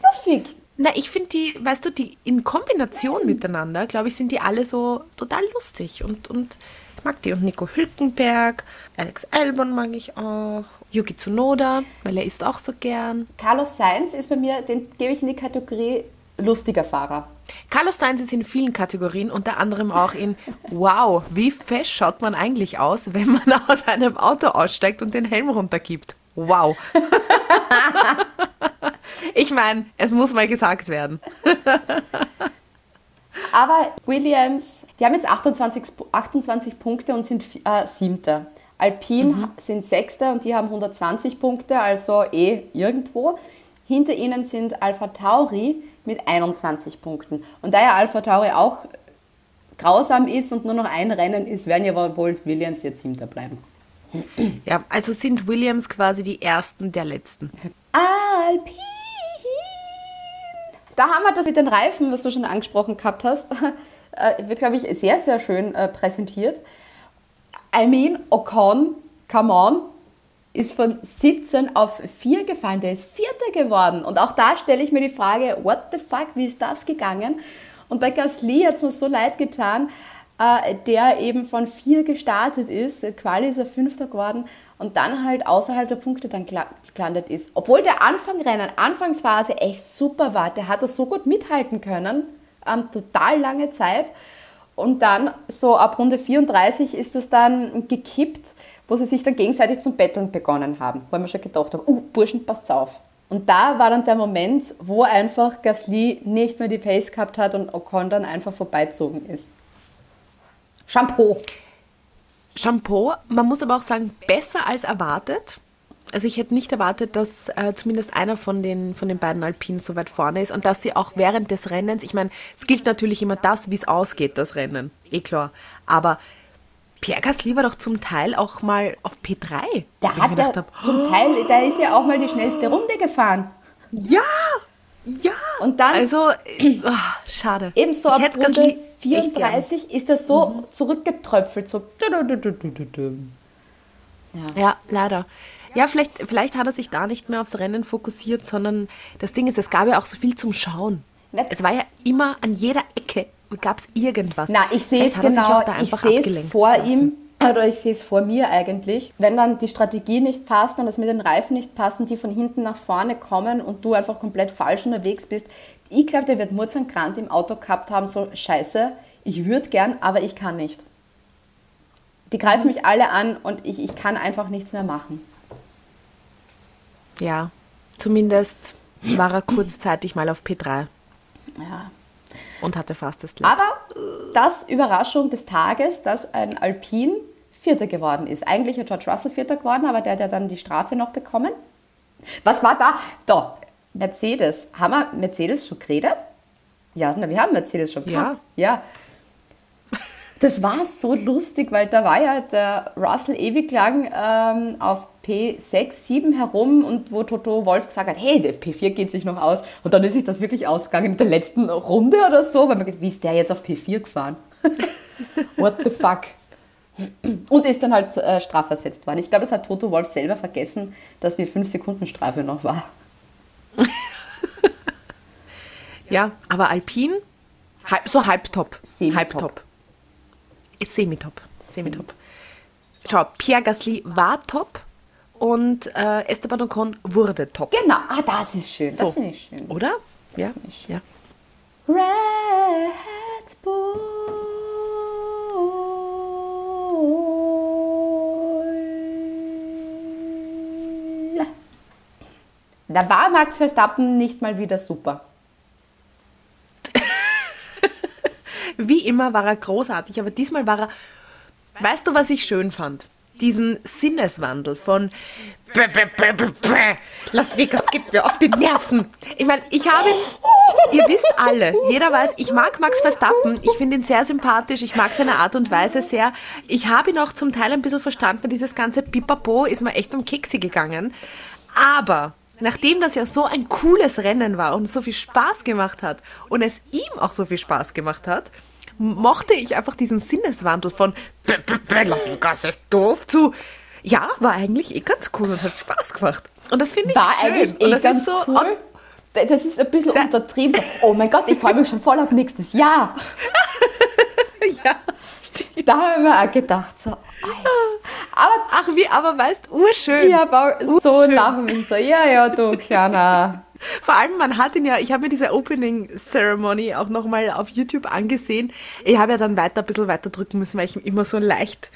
knuffig. Na, ich finde die, weißt du, die in Kombination miteinander, glaube ich, sind die alle so total lustig und, und ich mag die. Und Nico Hülkenberg, Alex Albon mag ich auch, Yuki Tsunoda, weil er isst auch so gern. Carlos Sainz ist bei mir, den gebe ich in die Kategorie lustiger Fahrer. Carlos Sainz ist in vielen Kategorien, unter anderem auch in Wow, wie fest schaut man eigentlich aus, wenn man aus einem Auto aussteigt und den Helm runtergibt. Wow. ich meine, es muss mal gesagt werden. Aber Williams, die haben jetzt 28, Pu- 28 Punkte und sind äh, Siebter. Alpine sind Sechster und die haben 120 Punkte, also eh irgendwo. Hinter ihnen sind Alpha Tauri mit 21 Punkten. Und da ja Alpha Tauri auch grausam ist und nur noch ein Rennen ist, werden ja wohl Williams jetzt Siebter bleiben. Ja, also sind Williams quasi die ersten der letzten. Alpine. Da haben wir das mit den Reifen, was du schon angesprochen gehabt hast, äh, wird, glaube ich, sehr, sehr schön äh, präsentiert. I mean, Ocon, come on, ist von 17 auf 4 gefallen. Der ist Vierter geworden. Und auch da stelle ich mir die Frage, what the fuck, wie ist das gegangen? Und bei Gasly hat es mir so leid getan, äh, der eben von 4 gestartet ist. Quali ist er Fünfter geworden und dann halt außerhalb der Punkte dann gelandet ist. Obwohl der Anfangrennen, Anfangsphase echt super war. Der hat das so gut mithalten können, ähm, total lange Zeit. Und dann so ab Runde 34 ist das dann gekippt, wo sie sich dann gegenseitig zum Betteln begonnen haben. Wo ich mir schon gedacht habe, uh, Burschen, passt auf. Und da war dann der Moment, wo einfach Gasly nicht mehr die Pace gehabt hat und Ocon dann einfach vorbeizogen ist. Shampoo. Shampoo, man muss aber auch sagen, besser als erwartet. Also ich hätte nicht erwartet, dass äh, zumindest einer von den, von den beiden Alpinen so weit vorne ist und dass sie auch während des Rennens, ich meine, es gilt natürlich immer das, wie es ausgeht, das Rennen, eh klar. Aber Pierre Gasly war doch zum Teil auch mal auf P3. Der wo ich hat gedacht hab, zum Teil, der ist ja auch mal die schnellste Runde gefahren. ja, ja. Und dann Also, äh, ah, schade. ebenso Ich ab hätte Runde Gasly echt gern. 34 ist das so zurückgetröpfelt, so. Ja, leider. Ja, vielleicht, vielleicht hat er sich da nicht mehr aufs Rennen fokussiert, sondern das Ding ist, es gab ja auch so viel zum Schauen. Es war ja immer an jeder Ecke gab es irgendwas. Na, ich sehe es Vielleicht hat er sich genau, auch da ich einfach sehe es abgelenkt vor lassen. ihm, oder ich sehe es vor mir eigentlich. Wenn dann die Strategie nicht passt und das mit den Reifen nicht passt und die von hinten nach vorne kommen und du einfach komplett falsch unterwegs bist, ich glaube, der wird Murzankrant im Auto gehabt haben, so scheiße, ich würde gern, aber ich kann nicht. Die greifen mich alle an und ich, ich kann einfach nichts mehr machen. Ja, zumindest war er kurzzeitig mal auf P3 Ja. und hatte fast das Lab. Aber das Überraschung des Tages, dass ein Alpin Vierter geworden ist. Eigentlich ist George Russell Vierter geworden, aber der hat ja dann die Strafe noch bekommen. Was war da? Da, Mercedes. Haben wir Mercedes schon geredet? Ja, na, wir haben Mercedes schon Ja. gehabt. Ja. Das war so lustig, weil da war ja der Russell ewig lang ähm, auf P6, 7 herum und wo Toto Wolf gesagt hat, hey, der P4 geht sich noch aus. Und dann ist sich das wirklich ausgegangen in der letzten Runde oder so, weil man gedacht, wie ist der jetzt auf P4 gefahren? What the fuck? Und ist dann halt äh, strafversetzt worden. Ich glaube, das hat Toto Wolf selber vergessen, dass die 5-Sekunden-Strafe noch war. Ja, aber Alpin, halb, so halbtop. Halbtop. Semitop. Semitop. Schau, Pierre Gasly war top und äh, Esteban Ocon wurde top. Genau, ah, das ist schön. Das So. finde ich schön. Oder? Ja. finde ich ja. Red Bull. Da war Max Verstappen nicht mal wieder super. Wie immer war er großartig, aber diesmal war er. Weißt du, was ich schön fand? Diesen Sinneswandel von Bäh, bäh, bäh, geht mir auf die Nerven. Ich meine, ich habe, ihr wisst alle, jeder weiß, ich mag Max Verstappen, ich finde ihn sehr sympathisch, ich mag seine Art und Weise sehr. Ich habe ihn auch zum Teil ein bisschen verstanden, dieses ganze Pipapo ist mir echt um Kekse gegangen. Aber nachdem das ja so ein cooles Rennen war und so viel Spaß gemacht hat und es ihm auch so viel Spaß gemacht hat, mochte ich einfach diesen Sinneswandel von "Bäh, bäh, bäh, Las Vegas ist doof zu ja, war eigentlich eh ganz cool und hat Spaß gemacht. Und das finde ich War schön. eigentlich und eh das ganz ist so cool. Das ist ein bisschen untertrieben. So, oh mein Gott, ich freue mich schon voll auf nächstes Jahr. ja. Da haben wir auch gedacht, so. Aber Ach wie, aber weißt, urschön. auch so lachen müssen. So, ja, ja, du kleiner. Vor allem, man hat ihn ja, ich habe mir diese Opening Ceremony auch nochmal auf YouTube angesehen. Ich habe ja dann weiter, ein bisschen weiter drücken müssen, weil ich ihm immer so ein leicht,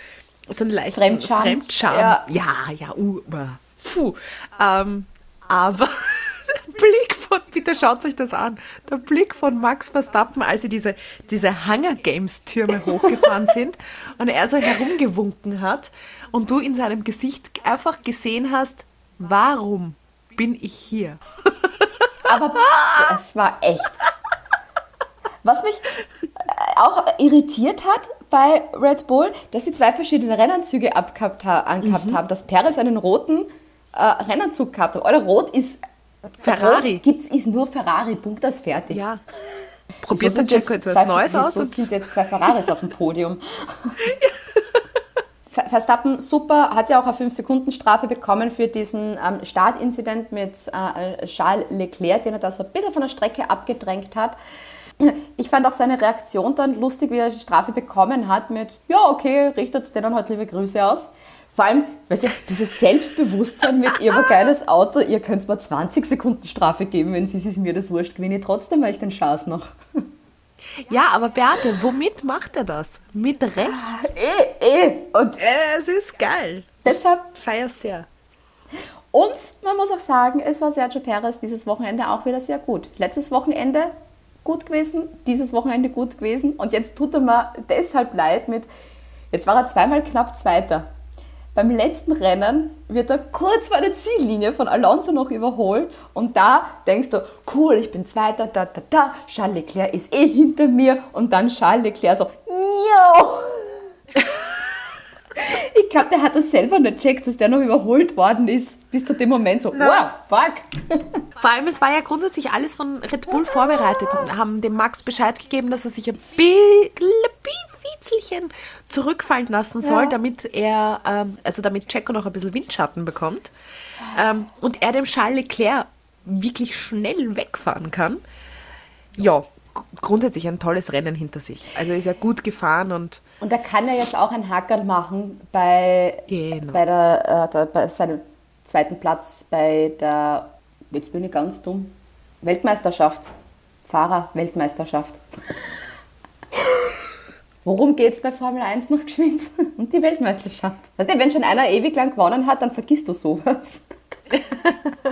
so ein leicht Fremdscham. Fremdscham. Ja. Ja, ja, uh, uh, puh. Ähm, aber Blick von, bitte schaut euch das an, der Blick von Max Verstappen, als sie diese, diese Hunger Games Türme hochgefahren sind und er so herumgewunken hat und du in seinem Gesicht einfach gesehen hast, warum bin ich hier? Aber es war echt. Was mich äh, auch irritiert hat bei Red Bull, dass die zwei verschiedene Rennanzüge abgehabt, angehabt Mhm. haben. Dass Perez einen roten äh, Rennanzug gehabt hat. Oder rot ist. Ferrari. Rot gibt's, ist nur Ferrari, Punkt, das fertig. Ja. Probiert der sind jetzt was Neues aus? Und sind jetzt zwei Ferraris auf dem Podium? Ver- Verstappen, super, hat ja auch eine 5-Sekunden-Strafe bekommen für diesen ähm, Startincident mit äh, Charles Leclerc, den er da so ein bisschen von der Strecke abgedrängt hat. Ich fand auch seine Reaktion dann lustig, wie er die Strafe bekommen hat mit, ja, okay, richtet denen halt liebe Grüße aus. Vor allem, weißt du, dieses Selbstbewusstsein mit, ihr ein geiles Auto, ihr könnt mir 20 Sekunden Strafe geben, wenn sie es mir das wurscht, gewinne ich trotzdem, weil ich den Schaß noch. ja, aber Beate, womit macht er das? Mit Recht. Eh, eh. Und Es ist geil. deshalb Feier sehr. Und man muss auch sagen, es war Sergio Perez dieses Wochenende auch wieder sehr gut. Letztes Wochenende gut gewesen, dieses Wochenende gut gewesen und jetzt tut er mir deshalb leid mit, jetzt war er zweimal knapp Zweiter. Beim letzten Rennen wird er kurz vor der Ziellinie von Alonso noch überholt und da denkst du, cool, ich bin Zweiter, da, da, da, Charles Leclerc ist eh hinter mir und dann Charles Leclerc so, Miau. Ich glaube, der hat das selber nicht checkt, dass der noch überholt worden ist, bis zu dem Moment so, wow, fuck. Vor allem, es war ja grundsätzlich alles von Red Bull vorbereitet und haben dem Max Bescheid gegeben, dass er sich ein bisschen zurückfallen lassen soll, Ja. damit er, ähm, also damit Checo noch ein bisschen Windschatten bekommt. Ähm, und er dem Charles Leclerc wirklich schnell wegfahren kann. Ja, grundsätzlich ein tolles Rennen hinter sich. Also ist er gut gefahren und Und er kann ja jetzt auch ein Hackern machen bei, Genau. bei, der, äh, der, bei seinem zweiten Platz bei der, jetzt bin ich ganz dumm, Weltmeisterschaft. Fahrer-Weltmeisterschaft. Worum geht es bei Formel 1 noch geschwind? Um die Weltmeisterschaft. Weißt du, wenn schon einer ewig lang gewonnen hat, dann vergisst du sowas.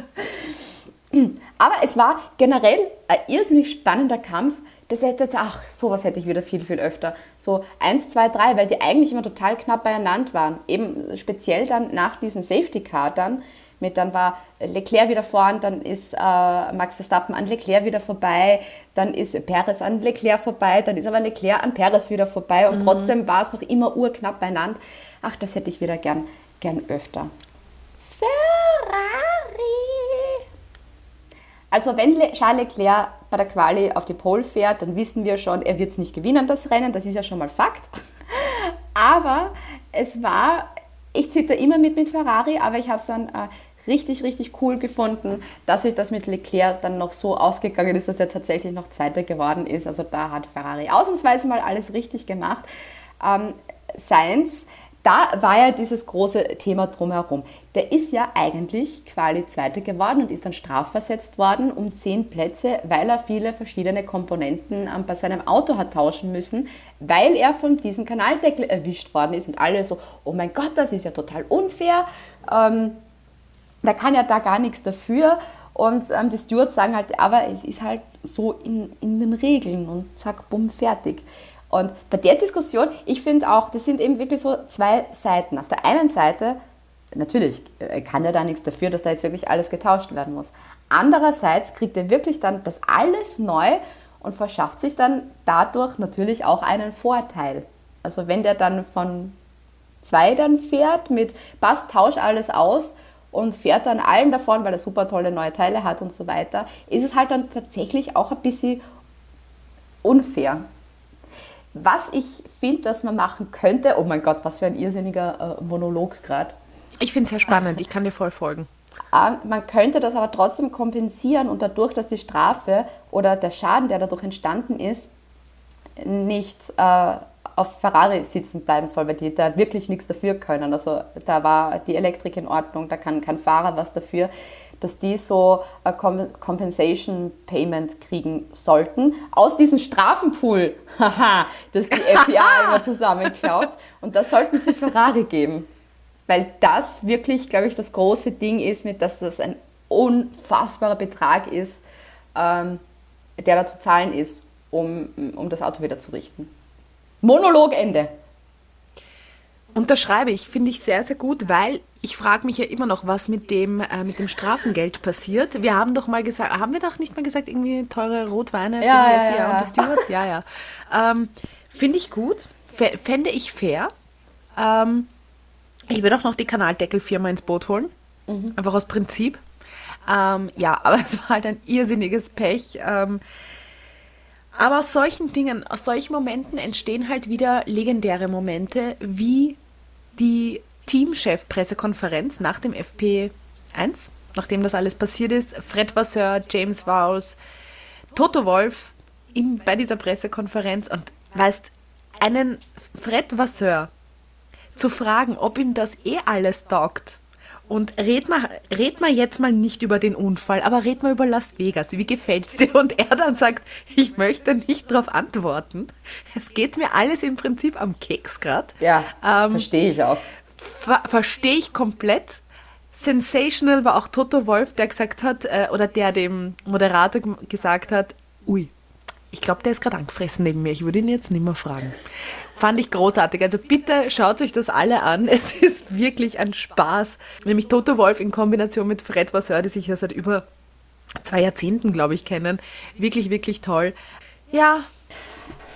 Aber es war generell ein irrsinnig spannender Kampf. Das hätte, ach, sowas hätte ich wieder viel, viel öfter. So 1, 2, 3, weil die eigentlich immer total knapp beieinander waren. Eben speziell dann nach diesem Safety Car dann. Mit, dann war Leclerc wieder vorn, dann ist äh, Max Verstappen an Leclerc wieder vorbei, dann ist Perez an Leclerc vorbei, dann ist aber Leclerc an Perez wieder vorbei und trotzdem war es noch immer urknapp beieinander. Ach, das hätte ich wieder gern, gern öfter. Ferrari! Also wenn Le Charles Leclerc bei der Quali auf die Pole fährt, dann wissen wir schon, er wird es nicht gewinnen, das Rennen. Das ist ja schon mal Fakt. Aber es war, ich zitter immer mit mit Ferrari, aber ich habe es dann äh, richtig, richtig cool gefunden, dass sich das mit Leclerc dann noch so ausgegangen ist, dass er tatsächlich noch Zweiter geworden ist. Also da hat Ferrari ausnahmsweise mal alles richtig gemacht. Ähm, Sainz, da war ja dieses große Thema drumherum. Der ist ja eigentlich Quali Zweiter geworden und ist dann strafversetzt worden um zehn Plätze, weil er viele verschiedene Komponenten ähm, bei seinem Auto hat tauschen müssen, weil er von diesem Kanaldeckel erwischt worden ist und alle so, oh mein Gott, das ist ja total unfair. Ähm, der kann ja da gar nichts dafür. Und ähm, die Stewards sagen halt, aber es ist halt so in, in den Regeln und zack, bumm, fertig. Und bei der Diskussion, ich finde auch, das sind eben wirklich so zwei Seiten. Auf der einen Seite, natürlich äh, kann er da nichts dafür, dass da jetzt wirklich alles getauscht werden muss. Andererseits kriegt er wirklich dann das alles neu und verschafft sich dann dadurch natürlich auch einen Vorteil. Also wenn der dann von zwei dann fährt mit passt, tausch alles aus und fährt dann allen davon, weil er super tolle neue Teile hat und so weiter, ist es halt dann tatsächlich auch ein bisschen unfair. Was ich finde, dass man machen könnte, oh mein Gott, was für ein irrsinniger äh, Monolog gerade. ich finde es sehr spannend. Ich kann dir voll folgen. Ähm, Man könnte das aber trotzdem kompensieren und dadurch, dass die Strafe oder der Schaden, der dadurch entstanden ist, nicht äh, auf Ferrari sitzen bleiben soll, weil die da wirklich nichts dafür können. Also da war die Elektrik in Ordnung, da kann kein Fahrer was dafür, dass die so ein Com- Compensation Payment kriegen sollten aus diesem Strafenpool, haha, das die FIA immer zusammenklaut. Und das sollten sie Ferrari geben. Weil das wirklich, glaube ich, das große Ding ist, mit dass das ein unfassbarer Betrag ist, ähm, der da zu zahlen ist, um, um das Auto wieder zu richten. Monolog Ende. Unterschreibe ich, finde ich sehr, sehr gut, weil ich frage mich ja immer noch, was mit dem, äh, mit dem Strafengeld passiert. Wir haben doch mal gesagt, haben wir doch nicht mal gesagt, irgendwie teure Rotweine Ja, für ja, FIA ja, und ja. die Stewards? Ja, ja. Ähm, finde ich gut, Fä- fände ich fair. Ähm, ich würde auch noch die Kanaldeckelfirma ins Boot holen, Mhm. einfach aus Prinzip. Ähm, ja, aber es war halt ein irrsinniges Pech. Ähm, aber aus solchen Dingen, aus solchen Momenten entstehen halt wieder legendäre Momente, wie die Teamchef-Pressekonferenz nach dem FP1, nachdem das alles passiert ist. Fred Vasseur, James Vowles, Toto Wolf in, bei dieser Pressekonferenz und weißt, einen Fred Vasseur zu fragen, ob ihm das eh alles taugt. Und red mal, red mal jetzt mal nicht über den Unfall, aber red mal über Las Vegas. Wie gefällt's dir? Und er dann sagt, ich möchte nicht darauf antworten. Es geht mir alles im Prinzip am Keks grad. Ja, Ähm, verstehe ich auch. ver verstehe ich komplett. Sensational war auch Toto Wolf, der gesagt hat, äh, oder der dem Moderator gesagt hat, ui, Ich glaube, der ist gerade angefressen neben mir. Ich würde ihn jetzt nicht mehr fragen. Fand ich großartig. Also bitte schaut euch das alle an. Es ist wirklich ein Spaß. Nämlich Toto Wolf in Kombination mit Fred Vasseur, die sich ja seit über zwei Jahrzehnten, glaube ich, kennen. Wirklich, wirklich toll. Ja,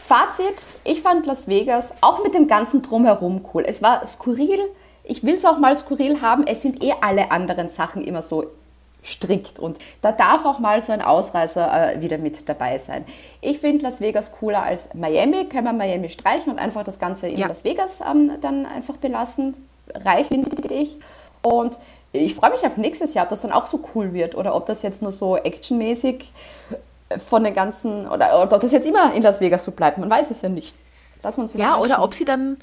Fazit, ich fand Las Vegas auch mit dem ganzen Drumherum cool. Es war skurril, ich will es auch mal skurril haben, es sind eh alle anderen Sachen immer so strikt und da darf auch mal so ein Ausreißer äh, wieder mit dabei sein. Ich finde Las Vegas cooler als Miami, können wir Miami streichen und einfach das Ganze in Ja. Las Vegas ähm, dann einfach belassen. Reicht, finde ich. Und ich freue mich auf nächstes Jahr, ob das dann auch so cool wird oder ob das jetzt nur so actionmäßig von den ganzen, oder, oder ob das jetzt immer in Las Vegas so bleibt, man weiß es ja nicht. Lass uns Ja, oder ob sie dann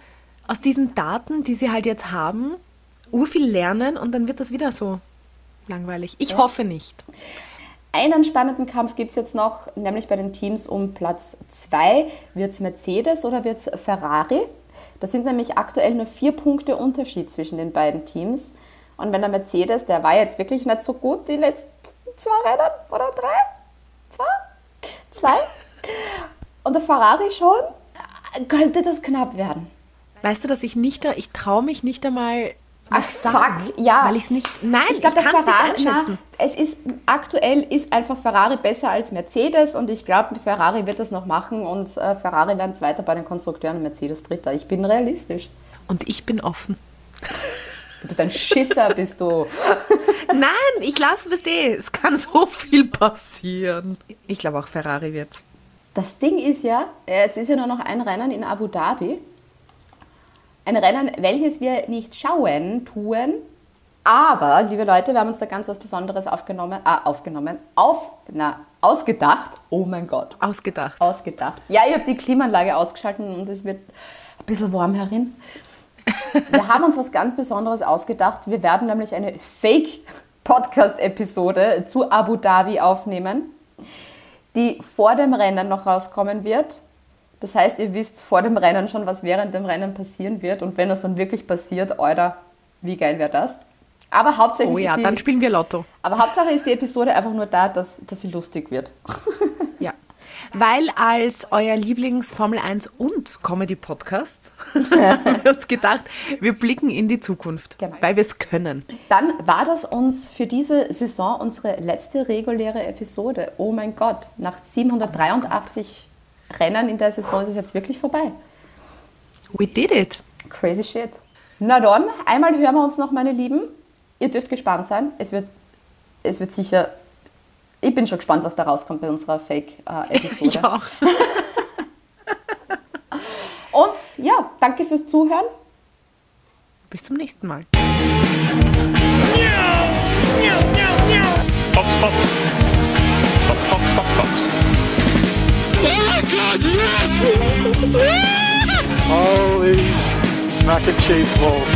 aus diesen Daten, die sie halt jetzt haben, urviel lernen und dann wird das wieder so langweilig. Ich hoffe nicht. Einen spannenden Kampf gibt es jetzt noch, nämlich bei den Teams um Platz 2. Wird es Mercedes oder wird es Ferrari? Das sind nämlich aktuell nur vier Punkte Unterschied zwischen den beiden Teams. Und wenn der Mercedes, der war jetzt wirklich nicht so gut die letzten zwei Rennen oder drei? Zwei? Zwei? Und der Ferrari schon? Könnte das knapp werden? Weißt du, dass ich nicht da, ich traue mich nicht einmal Ach, fuck, ja. weil ich es nicht, nein, ich, glaub, der kann es nicht einschätzen. Na, es ist aktuell ist einfach Ferrari besser als Mercedes und ich glaube, Ferrari wird das noch machen und äh, Ferrari werden Zweiter bei den Konstrukteuren und Mercedes Dritter. Ich bin realistisch. Und ich bin offen. Du bist ein Schisser, bist du. Nein, ich lasse es eh. Es kann so viel passieren. Ich glaube auch Ferrari wird's. Das Ding ist ja, jetzt ist ja nur noch ein Rennen in Abu Dhabi. Ein Rennen, welches wir nicht schauen tun. Aber, liebe Leute, wir haben uns da ganz was Besonderes aufgenommen, äh, aufgenommen, auf, na, ausgedacht. Oh mein Gott. Ausgedacht. ausgedacht. Ja, ich habe die Klimaanlage ausgeschalten und es wird ein bisschen warm herin. Wir haben uns was ganz Besonderes ausgedacht. Wir werden nämlich eine Fake-Podcast-Episode zu Abu Dhabi aufnehmen, die vor dem Rennen noch rauskommen wird. Das heißt, ihr wisst vor dem Rennen schon, was während dem Rennen passieren wird. Und wenn das dann wirklich passiert, Alter, wie geil wäre das? Aber hauptsächlich Oh ja, ist die, dann spielen wir Lotto. aber Hauptsache ist die Episode einfach nur da, dass, dass sie lustig wird. Ja. Weil als euer Lieblings-Formel 1 und Comedy-Podcast haben wir uns gedacht, wir blicken in die Zukunft, Genau. weil wir es können. Dann war das uns für diese Saison unsere letzte reguläre Episode. Oh mein Gott, nach 783 Rennen in der Saison ist es jetzt wirklich vorbei. We did it. Crazy shit. Na dann, einmal hören wir uns noch, meine Lieben. Ihr dürft gespannt sein. Es wird, es wird sicher. Ich bin schon gespannt, was da rauskommt bei unserer Fake-Episode. Ich auch. Und ja, danke fürs Zuhören. Bis zum nächsten Mal. Fox, Fox. Fox, Fox, Fox, Fox. Holy mac and cheese balls.